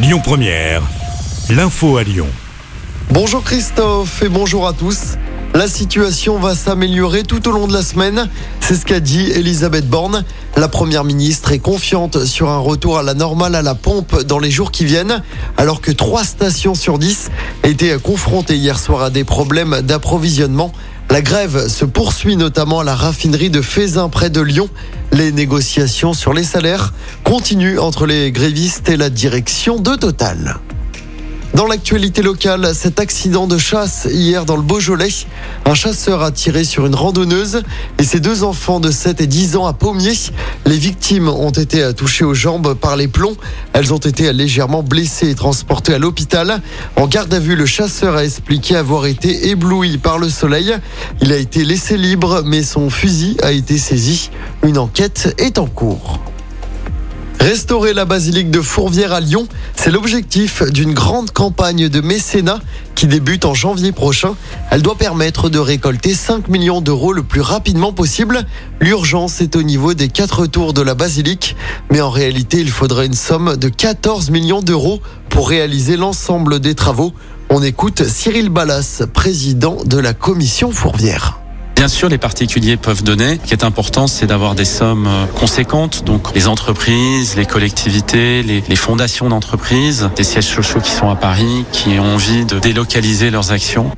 Lyon Première, l'info à Lyon. Bonjour Christophe et bonjour à tous. La situation va s'améliorer tout au long de la semaine, c'est ce qu'a dit Elisabeth Borne. La première ministre est confiante sur un retour à la normale à la pompe dans les jours qui viennent, alors que trois stations sur dix étaient confrontées hier soir à des problèmes d'approvisionnement. La grève se poursuit notamment à la raffinerie de Fézin près de Lyon. Les négociations sur les salaires continuent entre les grévistes et la direction de Total. Dans l'actualité locale, cet accident de chasse hier dans le Beaujolais. Un chasseur a tiré sur une randonneuse et ses deux enfants de 7 et 10 ans à Pommier. Les victimes ont été touchées aux jambes par les plombs. Elles ont été légèrement blessées et transportées à l'hôpital. En garde à vue, le chasseur a expliqué avoir été ébloui par le soleil. Il a été laissé libre, mais son fusil a été saisi. Une enquête est en cours. Restaurer la basilique de Fourvière à Lyon, c'est l'objectif d'une grande campagne de mécénat qui débute en janvier prochain. Elle doit permettre de récolter 5 millions d'euros le plus rapidement possible. L'urgence est au niveau des quatre tours de la basilique, mais en réalité, il faudrait une somme de 14 millions d'euros pour réaliser l'ensemble des travaux. On écoute Cyril Ballas, président de la commission Fourvière. Bien sûr, les particuliers peuvent donner. Ce qui est important, c'est d'avoir des sommes euh, conséquentes. Donc, les entreprises, les collectivités, les, les fondations d'entreprises, des sièges sociaux qui sont à Paris, qui ont envie de délocaliser leurs actions.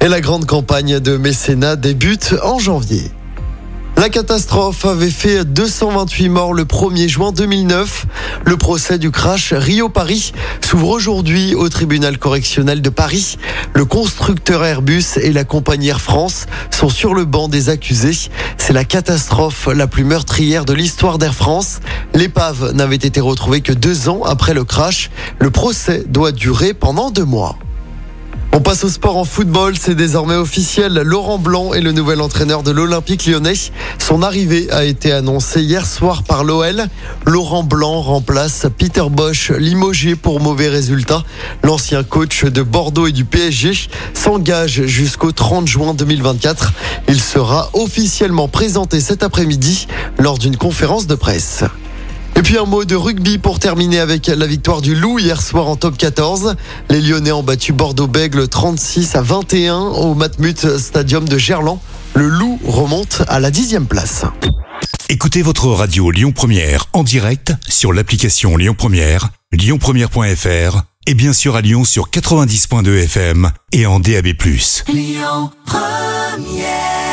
Et la grande campagne de mécénat débute en janvier. La catastrophe avait fait 228 morts le 1er juin 2009. Le procès du crash Rio-Paris s'ouvre aujourd'hui au tribunal correctionnel de Paris. Le constructeur Airbus et la compagnie Air France sont sur le banc des accusés. C'est la catastrophe la plus meurtrière de l'histoire d'Air France. L'épave n'avait été retrouvée que deux ans après le crash. Le procès doit durer pendant deux mois. On passe au sport en football, c'est désormais officiel. Laurent Blanc est le nouvel entraîneur de l'Olympique lyonnais. Son arrivée a été annoncée hier soir par l'OL. Laurent Blanc remplace Peter Bosch, limogé pour mauvais résultats. L'ancien coach de Bordeaux et du PSG s'engage jusqu'au 30 juin 2024. Il sera officiellement présenté cet après-midi lors d'une conférence de presse. Et puis un mot de rugby pour terminer avec la victoire du Loup hier soir en top 14. Les Lyonnais ont battu Bordeaux-Bègle 36 à 21 au Matmut Stadium de Gerland. Le Loup remonte à la dixième place. Écoutez votre radio Lyon Première en direct sur l'application Lyon Première, lyonpremière.fr et bien sûr à Lyon sur 90.2 FM et en DAB+. Lyon Première